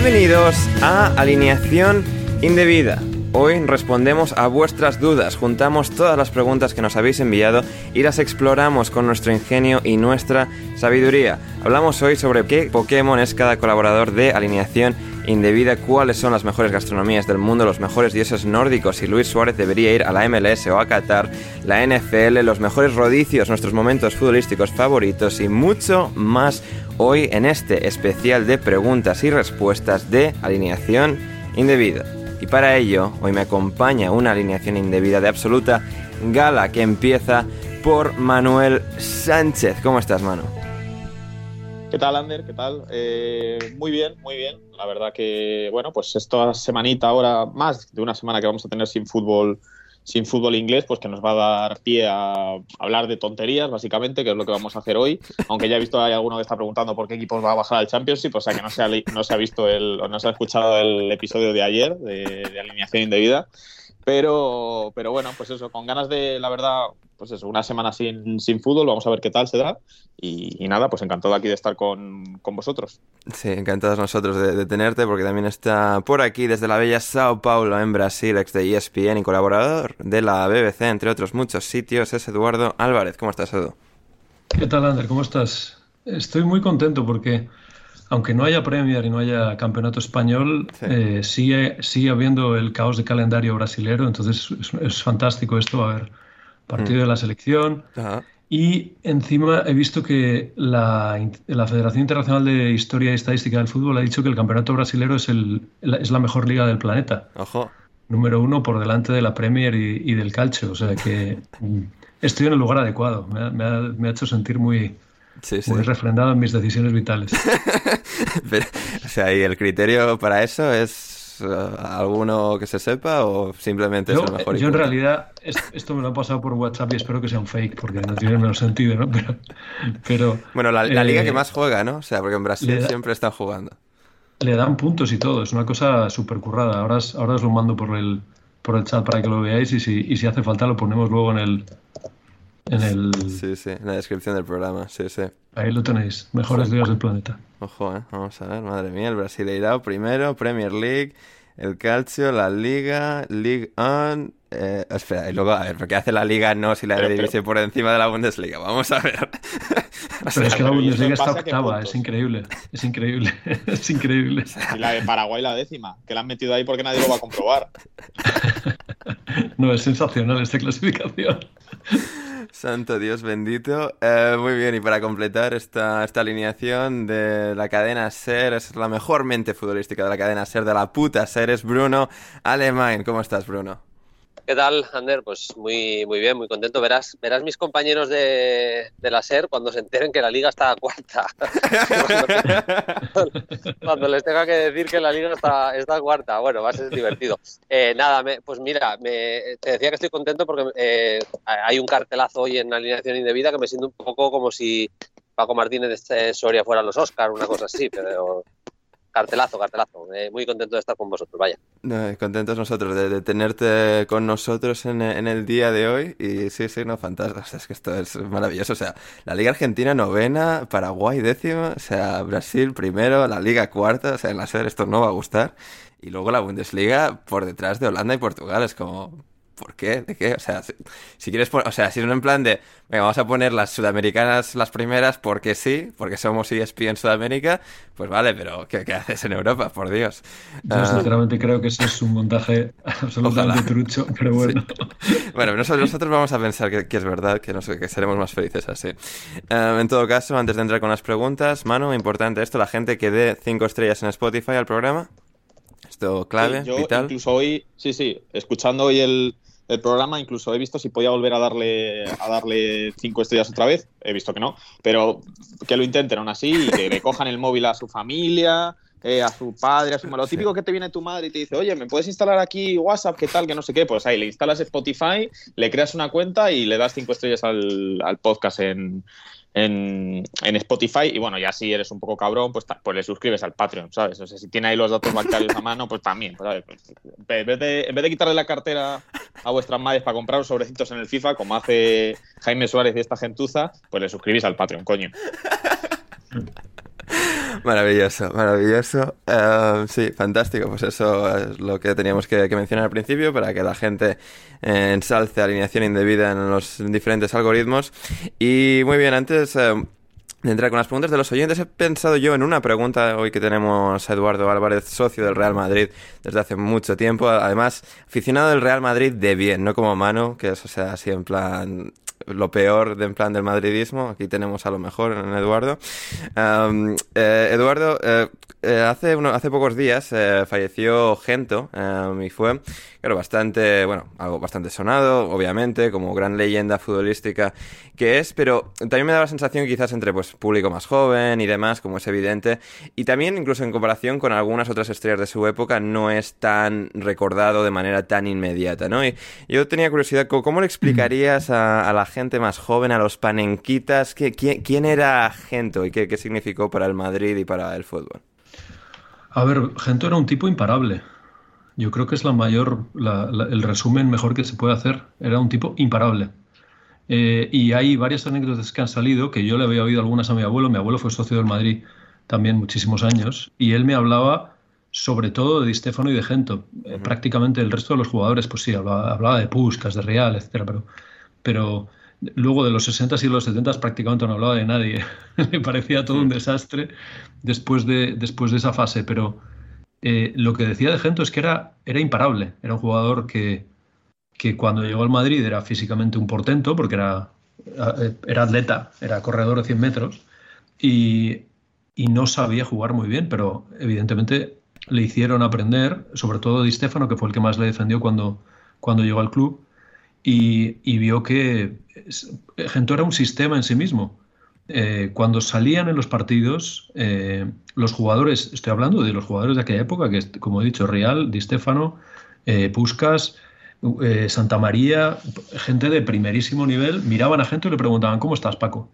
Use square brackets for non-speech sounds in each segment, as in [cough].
Bienvenidos a Alineación Indebida. Hoy respondemos a vuestras dudas, juntamos todas las preguntas que nos habéis enviado y las exploramos con nuestro ingenio y nuestra sabiduría. Hablamos hoy sobre qué Pokémon es cada colaborador de Alineación Indebida, cuáles son las mejores gastronomías del mundo, los mejores dioses nórdicos, si Luis Suárez debería ir a la MLS o a Qatar, la NFL, los mejores rodicios, nuestros momentos futbolísticos favoritos y mucho más hoy en este especial de preguntas y respuestas de alineación indebida. Y para ello, hoy me acompaña una alineación indebida de absoluta gala que empieza por Manuel Sánchez. ¿Cómo estás, Manu? ¿Qué tal, Ander? ¿Qué tal? Eh, muy bien, muy bien. La verdad que, bueno, pues esta semanita ahora, más de una semana que vamos a tener sin fútbol, sin fútbol inglés, pues que nos va a dar pie a hablar de tonterías, básicamente, que es lo que vamos a hacer hoy. Aunque ya he visto hay alguno que está preguntando por qué equipos va a bajar al Championship, o sea que no se ha, visto el, o no se ha escuchado el episodio de ayer de alineación indebida. Pero, pero bueno, pues eso, con ganas de, la verdad, pues eso, una semana sin, sin fútbol, vamos a ver qué tal se da. Y, y nada, pues encantado aquí de estar con, con vosotros. Sí, encantados nosotros de, de tenerte porque también está por aquí desde la bella Sao Paulo en Brasil, ex de ESPN y colaborador de la BBC, entre otros muchos sitios, es Eduardo Álvarez. ¿Cómo estás, Edu? ¿Qué tal, Ander? ¿Cómo estás? Estoy muy contento porque, aunque no haya Premier y no haya campeonato español, Sí. eh, sigue, sigue habiendo el caos de calendario brasilero, entonces es, es fantástico esto, a ver, partido de la selección. Ajá. Y encima he visto que la, la Federación Internacional de Historia y Estadística del Fútbol ha dicho que el campeonato brasilero es, el, es la mejor liga del planeta. Ojo. Número uno por delante de la Premier y, y del Calcio. O sea que mm, estoy en el lugar adecuado. Me ha, me ha- me ha hecho sentir muy, Sí, sí. muy refrendado en mis decisiones vitales. [laughs] Pero, o sea, ¿y el criterio para eso es eh, alguno que se sepa o simplemente Yo, es el mejor yo en realidad, es- esto me lo han pasado por WhatsApp y espero que sea un fake porque no tiene menos sentido, ¿no? [laughs] Pero, pero Bueno, la, la liga eh, que más juega, ¿no? O sea, porque en Brasil da- siempre están jugando. le dan puntos y todo. Es una cosa súper currada. Ahora, os- ahora os lo mando por el, por el chat para que lo veáis y si, y si hace falta lo ponemos luego en el... En el Sí, sí, en la descripción del programa, sí, sí. ahí lo tenéis. Mejores ligas del planeta. Ojo, eh. Vamos a ver, madre mía, el Brasileirao primero, Premier League, el Calcio, la Liga, League On. eh, espera, y luego, a ver, ¿por qué hace la Liga no si la Pero- divise por encima de la Bundesliga? Vamos a ver. [laughs] O sea, Pero es que la pero ¿y Bundesliga está octava, es increíble. Es increíble. [laughs] Es increíble. [laughs] Y la de Paraguay la décima, que la han metido ahí porque nadie lo va a comprobar. No, es sensacional esta clasificación. Santo Dios bendito. Eh, muy bien, y para completar esta, esta alineación de la cadena SER, es la mejor mente futbolística de la cadena SER, de la puta SER, es Bruno Alemán. ¿Cómo estás, Bruno? ¿Qué tal, Ander? Pues muy, muy bien, muy contento. Verás, verás mis compañeros de, la SER cuando se enteren que la liga está cuarta. [laughs] cuando, les tenga que decir que la liga está, está cuarta. Bueno, va a ser divertido. Eh, nada, pues mira, te decía que estoy contento porque eh, hay un cartelazo hoy en alineación indebida que me siento un poco como si Paco Martínez de Soria fuera los Oscars, una cosa así, pero cartelazo, cartelazo. Eh, muy contento de estar con vosotros, vaya. contentos nosotros de, tenerte con nosotros en, el día de hoy. Y sí, sí, no, fantástico. es que esto es maravilloso. O sea, la Liga Argentina novena, Paraguay décima, o sea, Brasil primero, la Liga cuarta. O sea, en la serie esto no va a gustar. Y luego la Bundesliga por detrás de Holanda y Portugal. Es como, ¿Por qué? ¿De qué? O sea, si, quieres, o sea, si no en plan de, venga, vamos a poner las sudamericanas las primeras porque sí, porque somos ESP en Sudamérica, pues vale, pero ¿qué, haces en Europa? Por Dios. Yo ah. sinceramente creo que eso es un montaje absolutamente trucho, pero bueno. Bueno, nosotros, vamos a pensar que, es verdad, que, que seremos más felices así. Ah, en todo caso, antes de entrar con las preguntas, Manu, importante esto, la gente que dé cinco estrellas en Spotify al programa. Esto clave, yo vital. Incluso hoy, sí, sí, escuchando hoy el, el programa, incluso he visto si podía volver a darle a darle cinco estrellas otra vez, he visto que no, pero que lo intenten aún así y que le cojan el móvil a su familia, eh, a su padre, a su madre. Lo típico que te viene tu madre y te dice, oye, ¿me puedes instalar aquí WhatsApp? ¿Qué tal? Que no sé qué. Pues ahí le instalas Spotify, le creas una cuenta y le das cinco estrellas al, al podcast en, en, Spotify. Y bueno, ya si eres un poco cabrón, pues, pues le suscribes al Patreon, ¿sabes? O sea, si tiene ahí los datos bancarios a mano, pues también. Pues, pues, en, vez de, en vez de quitarle la cartera a vuestras madres para comprar sobrecitos en el FIFA, como hace Jaime Suárez y esta gentuza, pues le suscribís al Patreon, coño. [laughs] Maravilloso, maravilloso. Eh, sí, fantástico. Pues eso es lo que teníamos que, mencionar al principio para que la gente eh, ensalce alineación indebida en los diferentes algoritmos. Y muy bien, antes eh, de entrar con las preguntas de los oyentes, he pensado yo en una pregunta hoy que tenemos a Eduardo Álvarez, socio del Real Madrid desde hace mucho tiempo. Además, aficionado del Real Madrid de bien, no como mano, que es, o sea, así en plan lo peor de, en plan del madridismo. Aquí tenemos a lo mejor en Eduardo. Eh, Eduardo, eh, eh, hace, uno, hace pocos días falleció Gento y fue claro, bastante, bueno, algo bastante sonado, obviamente, como gran leyenda futbolística que es, pero también me da la sensación quizás entre pues público más joven y demás, como es evidente, y también incluso en comparación con algunas otras estrellas de su época no es tan recordado de manera tan inmediata, ¿no? Y yo tenía curiosidad, ¿cómo le [clears throat] explicarías a, la gente más joven, a los panenquitas, que, quién, era Gento y qué, qué significó para el Madrid y para el fútbol? A ver, Gento era un tipo imparable. Yo creo que es la mayor, el resumen mejor que se puede hacer. Era un tipo imparable. Eh, y hay varias anécdotas que han salido, que yo le había oído algunas a mi abuelo. Mi abuelo fue socio del Madrid también muchísimos años. Y él me hablaba sobre todo de Di Stefano y de Gento. Eh, prácticamente el resto de los jugadores, pues sí, hablaba, de Puskas, de Real, etcétera, pero, pero luego de los 60 y los 70 prácticamente no hablaba de nadie. [laughs] me parecía todo un desastre después de, después de esa fase, pero eh, lo que decía de Gento es que era, era imparable. Era un jugador que, que cuando llegó al Madrid era físicamente un portento, porque era, eh, era atleta, era corredor de 100 metros, y, y, no sabía jugar muy bien, pero evidentemente le hicieron aprender, sobre todo Di Stefano, que fue el que más le defendió cuando, cuando llegó al club, y, y vio que Gento era un sistema en sí mismo. Eh, cuando salían en los partidos, eh, los jugadores, estoy hablando de los jugadores de aquella época, que como he dicho, Real, Di Stefano, eh, Puskas, Santa María, gente de primerísimo nivel, miraban a gente y le preguntaban, ¿cómo estás, Paco?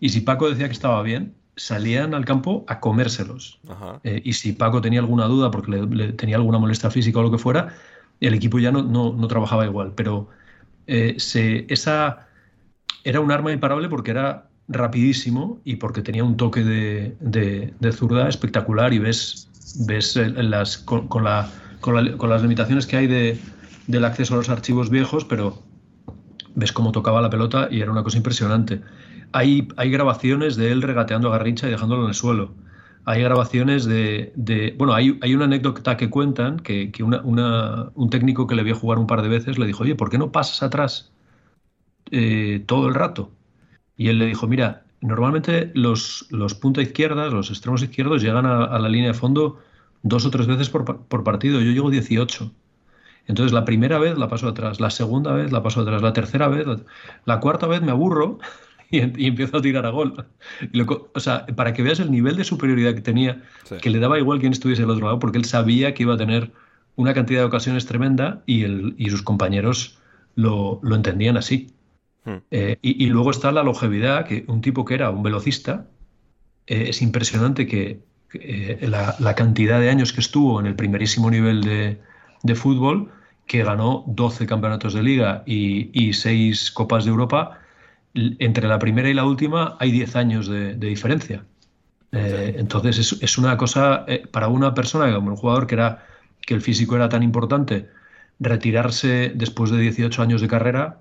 Y si Paco decía que estaba bien, salían al campo a comérselos. y si Paco tenía alguna duda porque le, tenía alguna molestia física o lo que fuera, el equipo ya no, no, trabajaba igual. Pero se, esa era un arma imparable porque era rapidísimo y porque tenía un toque de, de, zurda espectacular y ves, ves las, con, la, con, las limitaciones que hay de, del acceso a los archivos viejos, pero ves cómo tocaba la pelota y era una cosa impresionante. Hay, hay grabaciones de él regateando a Garrincha y dejándolo en el suelo. Hay grabaciones de... bueno, hay, hay, una anécdota que cuentan que, que un técnico que le vio jugar un par de veces le dijo, oye, ¿por qué no pasas atrás eh, todo el rato. Y él le dijo, mira, normalmente los, los punta izquierdas, los extremos izquierdos llegan a, la línea de fondo dos o tres veces por, por, partido. Yo llego 18. Entonces la primera vez la paso atrás, la segunda vez la paso atrás, la tercera vez, la, cuarta vez me aburro [laughs] y, empiezo a tirar a gol. o sea, para que veas el nivel de superioridad que tenía, que le daba igual quién estuviese al otro lado, porque él sabía que iba a tener una cantidad de ocasiones tremenda y, el, y sus compañeros lo, lo entendían así. Hmm. Eh, y, luego está la longevidad, que un tipo que era un velocista, eh, es impresionante que, eh, la, cantidad de años que estuvo en el primerísimo nivel de, de fútbol, que ganó 12 campeonatos de liga y, y 6 copas de Europa, entre la primera y la última hay 10 años de, diferencia. entonces es, es, una cosa, para una persona, como un jugador que, era, que el físico era tan importante, retirarse después de 18 años de carrera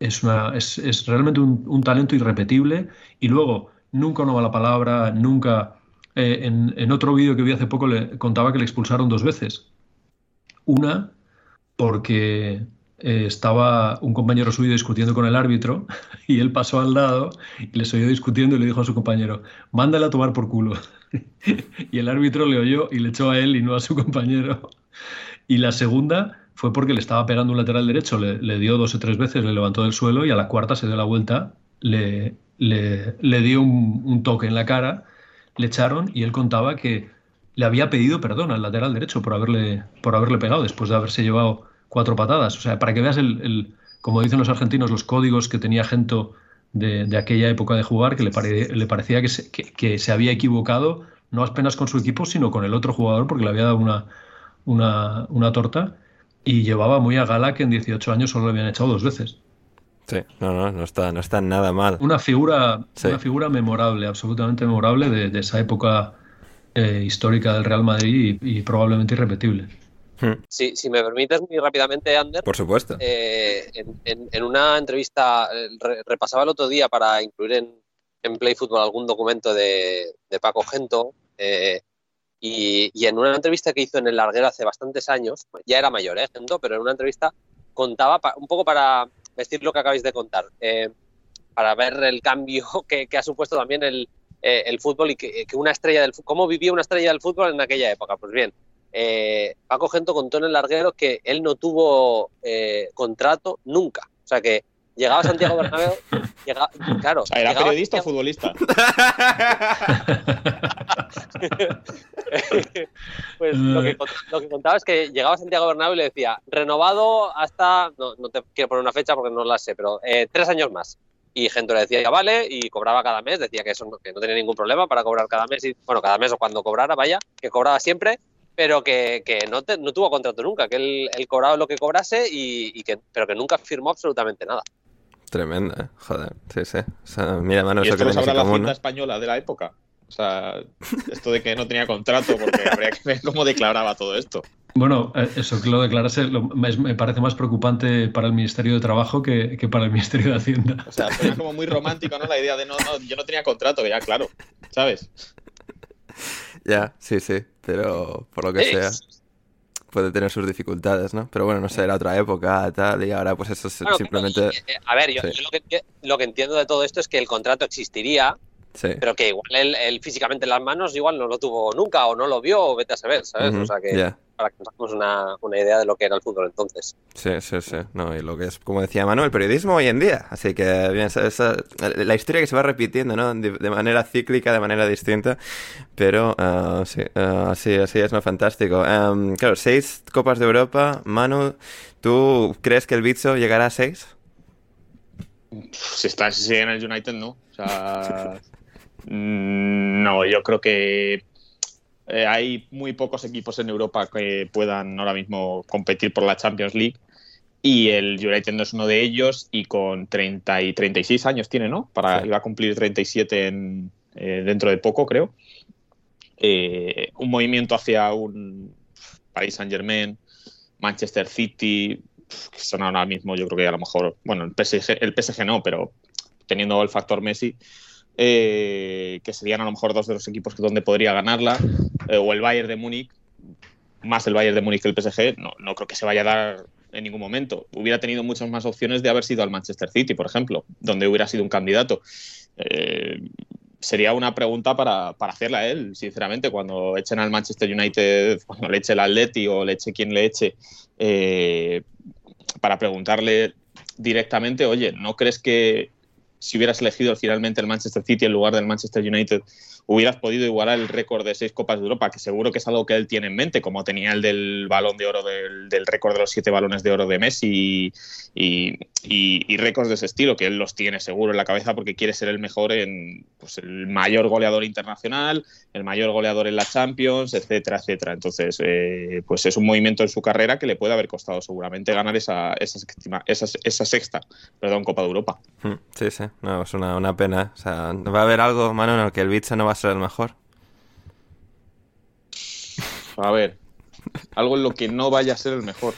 es, una, es, es realmente un, talento irrepetible. Y luego, nunca una mala palabra, nunca... Eh, en, en, otro vídeo que vi hace poco le contaba que le expulsaron dos veces. Una porque eh, estaba un compañero suyo discutiendo con el árbitro [laughs] y él pasó al lado y les oyó discutiendo y le dijo a su compañero, mándale a tomar por culo. [laughs] y el árbitro le oyó y le echó a él y no a su compañero. Y la segunda fue porque le estaba pegando un lateral derecho, le, dio dos o tres veces, le levantó del suelo y a la cuarta se dio la vuelta, le, le, dio un, toque en la cara, le echaron y él contaba que le había pedido perdón al lateral derecho por haberle, por haberle pegado después de haberse llevado cuatro patadas. O sea, para que veas el, como dicen los argentinos, los códigos que tenía Gento de, aquella época de jugar, que le, le parecía que se, que, se, había equivocado, no apenas con su equipo, sino con el otro jugador, porque le había dado una, una, una torta y llevaba muy a gala que en 18 años solo le habían echado dos veces. Sí, no, no, no está, no está nada mal. Una figura, una figura memorable, absolutamente memorable de, esa época eh, histórica del Real Madrid y, probablemente irrepetible. Hmm. Sí, si me permites muy rápidamente, Ander. Por supuesto. Eh, en, una entrevista, eh, repasaba el otro día para incluir en, en Play Football algún documento de, de Paco Gento, y, en una entrevista que hizo en el Larguero hace bastantes años, ya era mayor, ¿eh? pero en una entrevista contaba un poco para decir lo que acabáis de contar, eh, para ver el cambio [laughs] que, ha supuesto también el, eh, el fútbol y que, una estrella del cómo vivía una estrella del fútbol en aquella época. Pues bien, eh, Paco Gento contó en el Larguero que él no tuvo contrato nunca. O sea que llegaba a Santiago Bernabéu, [laughs] claro. ¿Era periodista o futbolista? [laughs] pues lo que, contaba es que llegaba a Santiago Bernabéu y le decía, renovado hasta, no, te quiero poner una fecha porque no la sé, pero eh, tres años más. Y gente le decía, ya vale, y cobraba cada mes, decía que eso no, que no tenía ningún problema para cobrar cada mes, y, bueno, cada mes o cuando cobrara, vaya, que cobraba siempre, pero que, que no, no, tuvo contrato nunca, que él, él, cobraba lo que cobrase, y, que, pero que nunca firmó absolutamente nada. Tremenda, ¿eh? joder, sí, sí. O sea, mira, mano, ¿Y eso esto que la cinta española de la época? O sea, esto de que no tenía contrato, porque habría que ver cómo declaraba todo esto. Bueno, eh, eso que lo declarase me parece más preocupante para el Ministerio de Trabajo que, para el Ministerio de Hacienda. O sea, suena como muy romántico, ¿no? La idea de no, no, yo no tenía contrato, que ya, claro, ¿sabes? Ya, sí, sí, pero por lo que sea puede tener sus dificultades, ¿no? Pero bueno, no sé, era otra época, tal, y ahora pues eso es simplemente... Eh, a ver, yo, lo, que, lo, que, entiendo de todo esto es que el contrato existiría, pero que igual él, físicamente en las manos igual no lo tuvo nunca o no lo vio o vete a saber, ¿sabes? O sea que para que nos hagamos una, una, idea de lo que era el fútbol entonces. Sí, sí, sí. No, y lo que es, como decía Manuel, el periodismo hoy en día. Así que bien, esa, la historia que se va repitiendo, ¿no? De, manera cíclica, de manera distinta. Pero uh, sí, uh, así, así es, ¿no? Fantástico. Um, claro, seis Copas de Europa. Manu, ¿tú crees que el Bizzo llegará a seis? Si está si en el United, no. O sea, [laughs] no, yo creo que eh, hay muy pocos equipos en Europa que puedan ahora mismo competir por la Champions League y el United no es uno de ellos y con 30 y 36 años tiene, ¿no? Para, Iba a cumplir 37 en, eh, dentro de poco, creo. Eh, un movimiento hacia un Paris Saint Germain, Manchester City, que son ahora mismo, yo creo que a lo mejor, bueno, el PSG, el PSG no, pero teniendo el factor Messi, eh, que serían a lo mejor dos de los equipos donde podría ganarla, eh, o el Bayern de Múnich, más el Bayern de Múnich que el PSG, no, no creo que se vaya a dar en ningún momento. Hubiera tenido muchas más opciones de haber sido al Manchester City, por ejemplo, donde hubiera sido un candidato. Eh, sería una pregunta para, para hacerla a él, sinceramente, cuando echen al Manchester United, cuando le eche el Atleti o le eche quien le eche, para preguntarle directamente, oye, ¿no crees que si hubieras elegido finalmente el Manchester City en lugar del Manchester United, hubieras podido igualar el récord de seis Copas de Europa, que seguro que es algo que él tiene en mente, como tenía el del balón de oro, del, del récord de los siete balones de oro de Messi y, y, y, récords de ese estilo, que él los tiene seguro en la cabeza porque quiere ser el mejor en pues, el mayor goleador internacional, el mayor goleador en la Champions, etcétera, etcétera. Entonces, eh, pues es un movimiento en su carrera que le puede haber costado seguramente ganar esa, esa, esa, esa sexta perdón, Copa de Europa. Sí, sí, no, es una, una pena. O sea, va a haber algo, mano, en el que el bicho no va a ser el mejor. A ver, algo en lo que no vaya a ser el mejor.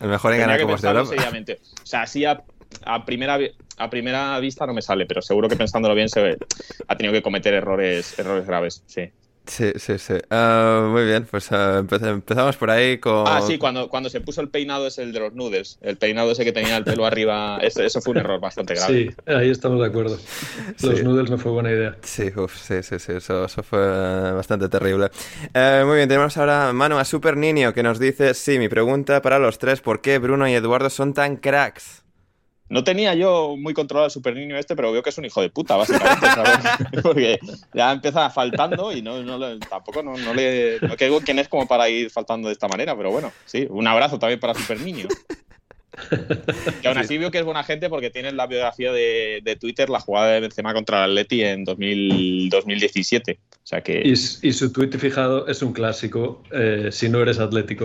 El mejor en ganar Copas de Europa. Seriamente. O sea, así a, a, primera, a primera vista no me sale, pero seguro que pensándolo bien se ve, ha tenido que cometer errores, errores graves, sí. Sí, sí, sí. Uh, muy bien, pues uh, empezamos por ahí con... Ah, sí, cuando, cuando se puso el peinado es el de los nudes. El peinado ese que tenía el pelo arriba, [laughs] eso, eso fue un error bastante grave. Sí, ahí estamos de acuerdo. Los sí. noodles no fue buena idea. Sí, uf, sí, sí, sí, eso, eso fue bastante terrible. Uh, muy bien, tenemos ahora Manu a Super Niño que nos dice, sí, mi pregunta para los tres, ¿por qué Bruno y Eduardo son tan cracks? No tenía yo muy controlado el super niño este, pero veo que es un hijo de puta, básicamente, ¿sabes? [laughs] Porque ya empieza faltando y no, no tampoco no, no le. No que quién es como para ir faltando de esta manera, pero bueno, sí, un abrazo también para Super Niño. Y aún así veo que es buena gente porque tiene en la biografía de, de, Twitter la jugada de Benzema contra el Atleti en 2000, 2017. O sea que... y, y, su tweet fijado es un clásico eh, si no eres atlético.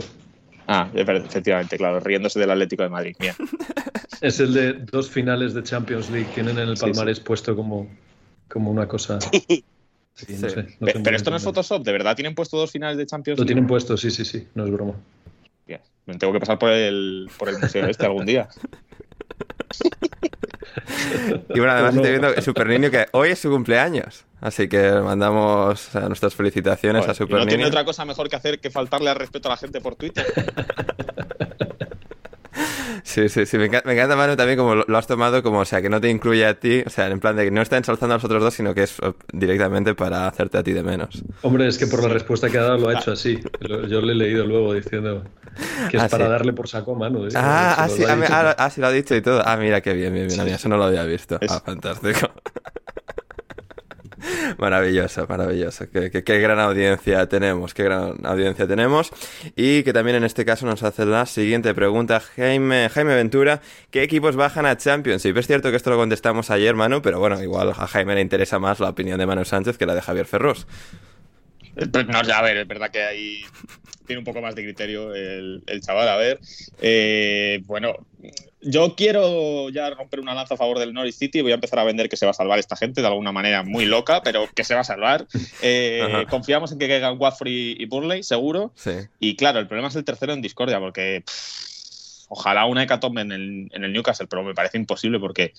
Ah, efectivamente, claro, riéndose del Atlético de Madrid. Bien. [laughs] Es el de dos finales de Champions League. Tienen en el palmarés sí, sí. puesto como, como una cosa. [laughs] Sí, no sé, no pero, pero esto no es Photoshop, ¿de verdad tienen puesto dos finales de Champions League? Lo tienen puesto, sí, sí, sí, no es broma. Bien. Me tengo que pasar por el, por el museo este algún día. [laughs] y bueno, además estoy viendo Super Niño que hoy es su cumpleaños. Así que mandamos nuestras felicitaciones a Super ¿No Niño. tiene otra cosa mejor que hacer que faltarle al respeto a la gente por Twitter? Sí, sí, sí. Me encanta, me encanta, Manu, también como lo, lo, has tomado como, o sea, que no te incluye a ti, o sea, en plan de que no está ensalzando a los otros dos, sino que es directamente para hacerte a ti de menos. Hombre, es que por la respuesta que ha dado lo ha hecho así. Yo le he leído luego diciendo que es ah, para sí. darle por saco. ¿eh? Ah, ah, sí, ah, ah, ah, sí, lo ha dicho y todo. Ah, mira, qué bien, bien, bien. Sí. Eso no lo había visto. Es... Ah, fantástico. [laughs] Maravilloso, maravilloso. Qué, qué, qué, gran audiencia tenemos, qué gran audiencia tenemos. Y que también en este caso nos hace la siguiente pregunta Jaime, Jaime Ventura. ¿Qué equipos bajan a Championship? Es cierto que esto lo contestamos ayer, Manu, pero bueno, igual a Jaime le interesa más la opinión de Manu Sánchez que la de Javier Ferrus. No, a ver, es verdad que ahí tiene un poco más de criterio el, el chaval. A ver, eh, bueno, yo quiero ya romper una lanza a favor del Norwich City. Voy a empezar a vender que se va a salvar esta gente de alguna manera muy loca, pero que se va a salvar. Eh, confiamos en que caigan Watford y, y Burley, seguro. Sí. Y claro, el problema es el tercero en discordia, porque pff, ojalá una hecatombe en el, en el Newcastle, pero me parece imposible porque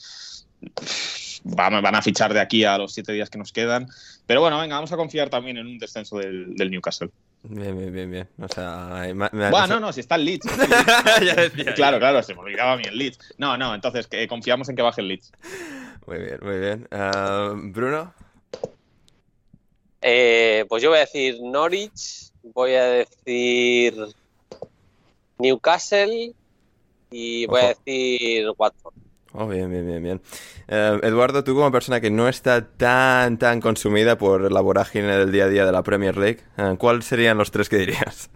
pff, van, van, a fichar de aquí a los siete días que nos quedan. Pero bueno, venga, vamos a confiar también en un descenso del, del Newcastle. Bien, bien, bien, bien. O sea, me, me, bueno, no, no, si está el Leeds. Está el Leeds. decía, claro, claro, se me olvidaba a mí el Leeds. No, no, entonces que confiamos en que baje el Leeds. Muy bien, muy bien. Uh, Bruno. Eh, pues yo voy a decir Norwich, voy a decir Newcastle y voy Ojo. a decir Watford. Oh, bien, bien, bien, bien. Uh, Eduardo, tú como persona que no está tan, tan consumida por la vorágine del día a día de la Premier League, uh, ¿cuáles serían los tres que dirías?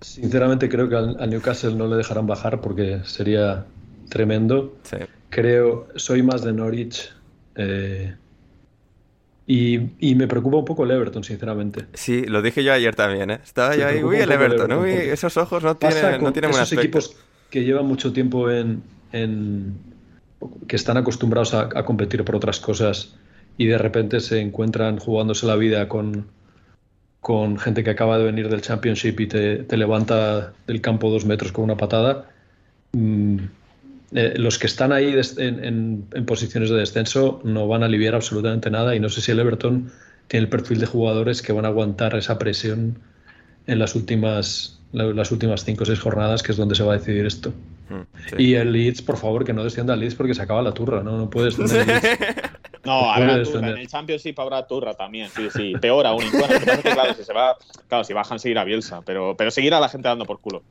Sinceramente creo que a Newcastle no le dejarán bajar porque sería tremendo. Sí. Creo, soy más de Norwich. Eh, y, y, me preocupa un poco el Everton, sinceramente. Sí, lo dije yo ayer también, ¿eh? Estaba yo ahí, uy, el Everton, el Everton uy, esos ojos no tienen, no tienen esos equipos que llevan mucho tiempo en, en que están acostumbrados a, competir por otras cosas y de repente se encuentran jugándose la vida con, con gente que acaba de venir del Championship y te, te levanta del campo dos metros con una patada. Mm, eh, los que están ahí en, en, en, posiciones de descenso no van a aliviar absolutamente nada y no sé si el Everton tiene el perfil de jugadores que van a aguantar esa presión en las últimas las últimas 5 o 6 jornadas, que es donde se va a decidir esto. Y el Leeds, por favor, que no descienda el Leeds porque se acaba la turra, ¿no? No puedes el. [laughs] No, No habrá turra. En el Championship habrá turra también, sí, sí. Peor aún. Bueno, [laughs] que que, claro, si se va, claro, si bajan seguir a Bielsa, pero, pero seguir a la gente dando por culo.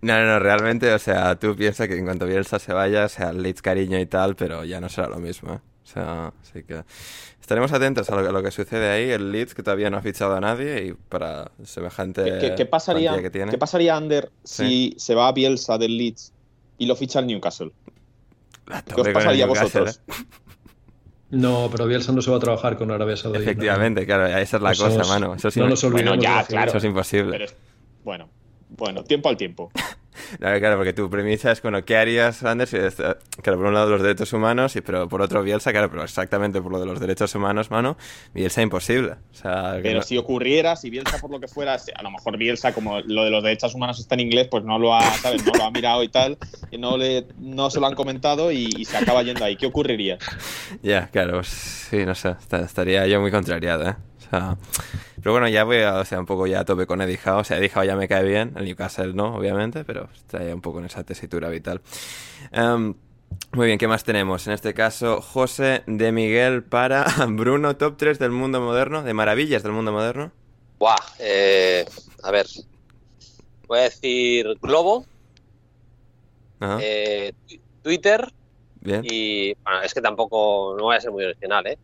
No, no, no, realmente, o sea, tú piensas que en cuanto Bielsa se vaya, o sea, Leeds cariño y tal, pero ya no será lo mismo, ¿eh? O sea, así que estaremos atentos a lo, a lo que sucede ahí. El Leeds, que todavía no ha fichado a nadie y para semejante ¿Qué, qué- qué pasaría, que tiene. ¿Qué pasaría, Ander, Sí. si se va a Bielsa del Leeds y lo ficha el Newcastle? ¿Qué os pasaría vosotros? ¿eh? No, pero Bielsa no se va a trabajar con Arabia Saudí. ¿no? Efectivamente, claro, esa es la Eso cosa, es- mano. Eso es no nos olvidemos Bueno, ya, claro. Eso es imposible. Pero es- bueno, bueno, tiempo al tiempo. [laughs] Claro, claro, porque tu premisa es, bueno, ¿qué harías, Anders? eh, Claro, por un lado los derechos humanos, y pero por otro Bielsa, claro, pero exactamente por lo de los derechos humanos, mano, Bielsa imposible. O sea, Pero no- si ocurriera, si Bielsa por lo que fuera, a lo mejor Bielsa, como lo de los derechos humanos está en inglés, pues no lo ha, ¿sabes? No lo ha mirado y tal, y no, le, no se lo han comentado y, y se acaba yendo ahí. ¿Qué ocurriría? Ya, claro, pues, sí, no sé, esta- estaría yo muy contrariado, ¿eh? O sea, pero bueno, ya voy a, o sea, un poco ya a tope con Eddie Howe. O sea, Eddie Howe ya me cae bien, el Newcastle no, obviamente, pero está ya un poco en esa tesitura vital. Em, muy bien, ¿qué más tenemos? En este caso, José de Miguel para [laughs] Bruno, top 3 del mundo moderno, de maravillas del mundo moderno. Buah, eh, a ver. Voy a decir Globo, eh, Twitter bien. y. Bueno, es que tampoco. No voy a ser muy original, ¿eh?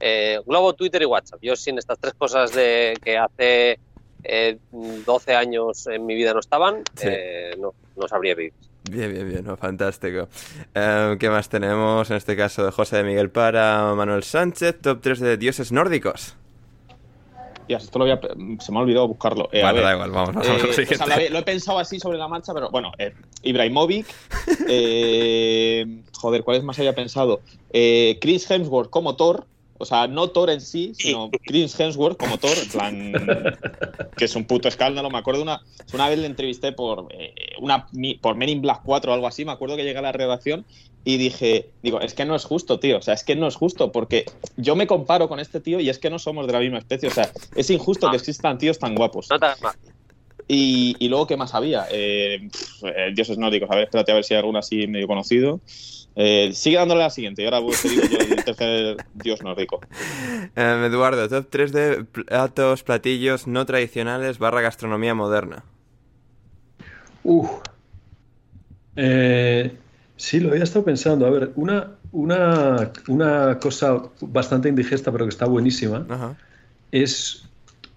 Eh, Globo, Twitter y WhatsApp. Yo sin estas tres cosas de que hace eh, 12 años en mi vida no estaban, Sí. eh, no, no sabría vivir. Bien, bien, bien, no, fantástico. Em, ¿Qué más tenemos? En este caso de José de Miguel para Manuel Sánchez, top 3 de dioses nórdicos. Tías, esto lo había, se me ha olvidado buscarlo. Eh, ver, da igual, vamos, vamos eh, a lo o sea, siguiente. lo, había- lo he pensado así sobre la marcha, pero bueno, eh, Ibrahimovic, eh, joder, ¿cuáles más había pensado? Eh, Chris Hemsworth como Thor, o sea, no Thor en sí, sino Chris Hemsworth como Thor, en plan, que es un puto escándalo. Me acuerdo una, una vez le entrevisté por, eh, una, por Men in Black 4 o algo así, me acuerdo que llegué a la redacción y dije, digo, es que no es justo, tío, o sea, es que no es justo, porque yo me comparo con este tío y es que no somos de la misma especie, o sea, es injusto que existan tíos tan guapos. No te hagas mal. Y, y luego, ¿qué más había? Eh, pf, eh, dioses nórdicos. A ver, espérate a ver si hay alguno así medio conocido. Eh, sigue dándole a la siguiente. Y ahora voy- digo yo el tercer dios nórdico. [laughs] Em, Eduardo, top 3 de platos, platillos no tradicionales barra gastronomía moderna. Uf. Eh, sí, lo había estado pensando. A ver, una, una, una cosa bastante indigesta, pero que está buenísima, Ajá. es.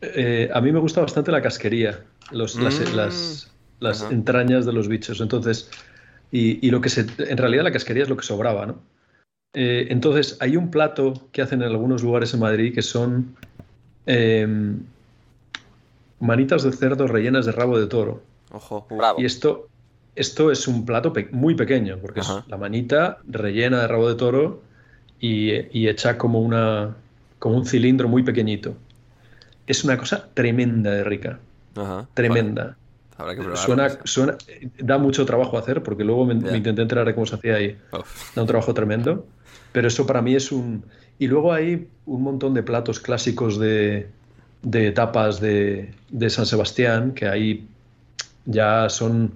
eh, a mí me gusta bastante la casquería, los, las, Mm. las- las Ajá. entrañas de los bichos. Entonces, y, y lo que se. En realidad, la casquería es lo que sobraba, ¿no? Eh, entonces, hay un plato que hacen en algunos lugares en Madrid que son em, manitas de cerdo rellenas de rabo de toro. Ojo. Bravo. Y esto, esto es un plato pe- muy pequeño, porque Ajá. es la manita rellena de rabo de toro y, y hecha como, una, como un cilindro muy pequeñito. Es una cosa tremenda de rica, Ajá. tremenda. Habrá que probarlo. Suena, suena, da mucho trabajo hacer, porque luego me, intenté enterar de cómo se hacía ahí. Uf. Da un trabajo tremendo, pero eso para mí es un... Y luego hay un montón de platos clásicos de, de tapas de, de San Sebastián, que ahí ya son...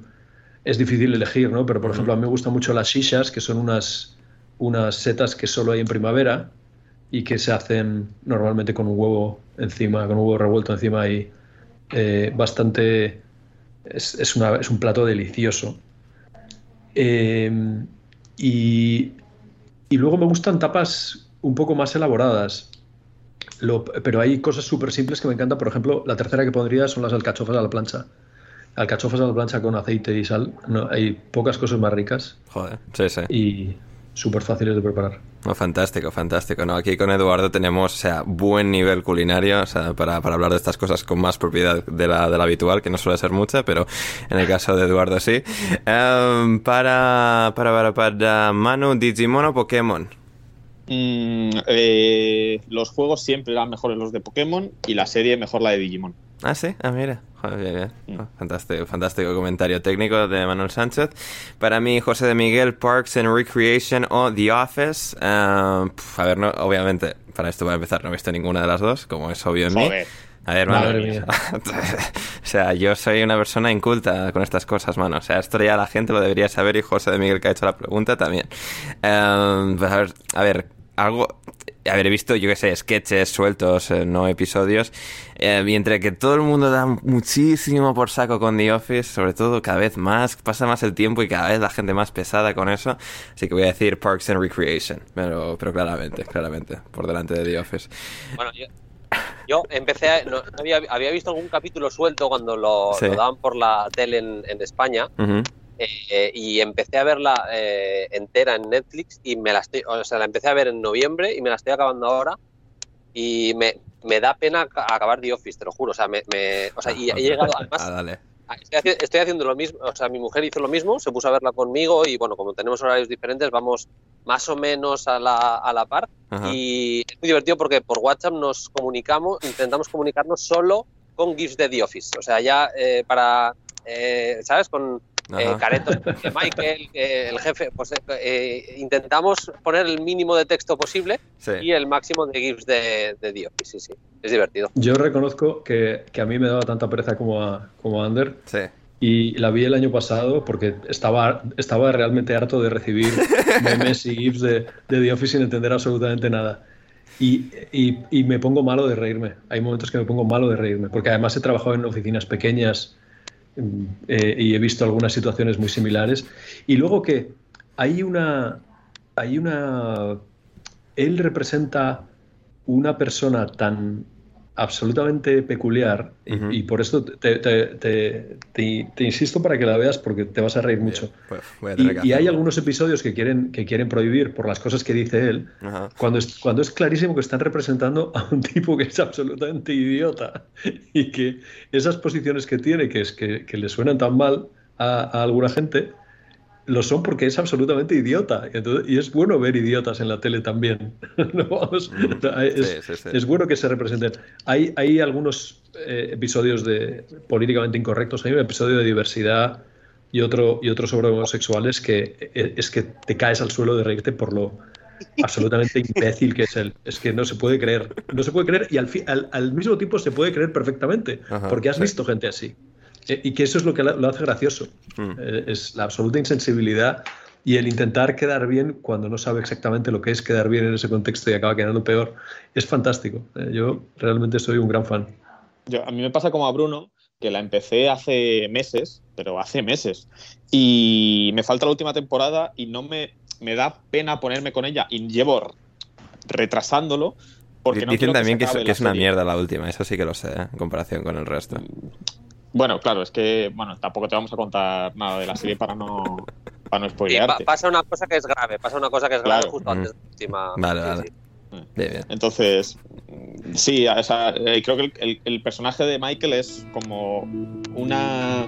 Es difícil elegir, ¿no? Pero por ejemplo, a mí me gustan mucho las shishas, que son unas, unas setas que solo hay en primavera y que se hacen normalmente con un huevo encima, con un huevo revuelto encima y eh, bastante... Es, es una- es un plato delicioso. Eh, y, y luego me gustan tapas un poco más elaboradas. Lo- pero hay cosas súper simples que me encantan. Por ejemplo, la tercera que pondría son las alcachofas a la plancha. Alcachofas a la plancha con aceite y sal. No, hay pocas cosas más ricas Joder, sí, sí. y súper fáciles de preparar. No, fantástico, fantástico. No, aquí con Eduardo tenemos, o sea, buen nivel culinario, o sea, para, para hablar de estas cosas con más propiedad de la, de la habitual, que no suele ser mucha, pero en el caso de Eduardo sí. Em, para, para, para, para Manu, Digimon o Pokémon. Mm, eh, los juegos siempre eran mejores los de Pokémon y la serie mejor la de Digimon. Ah, sí, ah, mira. Joder, bien, bien. Oh, fantástico, fantástico comentario técnico de Manuel Sánchez. Para mí, José de Miguel, Parks and Recreation o The Office. Pf, a ver, no, obviamente, para esto voy a empezar, no he visto ninguna de las dos, como es obvio en mí. Joder. A ver, Madre mano. mía. [laughs] o sea, yo soy una persona inculta con estas cosas, mano. O sea, esto ya la gente lo debería saber y José de Miguel que ha hecho la pregunta también. Em, pues a ver, a ver, algo... He visto, yo qué sé, sketches sueltos, eh, no episodios. eh, y entre que todo el mundo da muchísimo por saco con The Office, sobre todo cada vez más, pasa más el tiempo y cada vez la gente más pesada con eso. Así que voy a decir Parks and Recreation. Pero, pero claramente, claramente, por delante de The Office. Bueno, yo, yo empecé, a- no, había, había visto algún capítulo suelto cuando lo, Sí. lo daban por la tele en, en España Ujú. Eh, y empecé a verla eh, entera en Netflix y me la estoy, o sea, la empecé a ver en noviembre y me la estoy acabando ahora y me, me da pena ca- acabar The Office, te lo juro, o sea, me, me- o sea, y he llegado, [laughs] además, Ah, dale. Estoy, estoy haciendo lo mismo, o sea, mi mujer hizo lo mismo, se puso a verla conmigo y bueno, como tenemos horarios diferentes, vamos más o menos a la, a la par Ajá. y es muy divertido porque por WhatsApp nos comunicamos, intentamos comunicarnos solo con GIFs de The Office, o sea, ya eh, para, eh, ¿sabes? Con eh, de [laughs] Michael, eh, el jefe, pues eh, intentamos poner el mínimo de texto posible Sí. y el máximo de GIFs de, de The Office, sí, sí, es divertido. Yo reconozco que, que a mí me daba tanta pereza como a, como a Ander. Sí. Y la vi el año pasado porque estaba, estaba realmente harto de recibir [laughs] memes y gifs de, de The Office sin entender absolutamente nada. Y, y- y me pongo malo de reírme. Hay momentos que me pongo malo de reírme, porque además he trabajado en oficinas pequeñas eh, y he visto algunas situaciones muy similares. Y luego que hay una... Hay una... Él representa una persona tan absolutamente peculiar y, por eso te, te- te- insisto para que la veas porque te vas a reír mucho. Pues Y, y hay algunos episodios que quieren, que quieren prohibir por las cosas que dice él, cuando es, cuando es clarísimo que están representando a un tipo que es absolutamente idiota y que esas posiciones que tiene, que, es que, que le suenan tan mal a, a alguna gente, lo son porque es absolutamente idiota. Y, entonces- y es bueno ver idiotas en la tele también. [laughs] ¿no? Vamos, es, Mm. Sí, sí, sí. es bueno que se representen. Hay, hay algunos eh, episodios de políticamente incorrectos. Hay un episodio de diversidad y otro, y otro sobre homosexuales que eh, es que te caes al suelo de reírte por lo absolutamente [laughs] imbécil que es él. Es que no se puede creer. No se puede creer y al, fi- al, al mismo tiempo se puede creer perfectamente Ajá, porque has visto gente así. Eh, y que eso es lo que la- lo hace gracioso. Mm. Eh, es la absoluta insensibilidad y el intentar quedar bien cuando no sabe exactamente lo que es quedar bien en ese contexto y acaba quedando peor. Es fantástico. Eh, yo realmente soy un gran fan. Yo- a mí me pasa como a Bruno, que la empecé hace meses, pero hace meses. Y me falta la última temporada y no me, me da pena ponerme con ella. Y llevo retrasándolo porque Dicen también que, es, que una serie. mierda la última, eso sí que lo sé, ¿eh? en comparación con el resto. Bueno, claro, es que bueno, tampoco te vamos a contar nada de la serie para no, para no Sí, pa- spoilearte. pasa una cosa que es grave, pasa una cosa que es grave Claro. justo antes de la última. Vale, sí, vale. sí. Bien, bien. Entonces, sí, o sea, eh, creo que el, el- el personaje de Michael es como una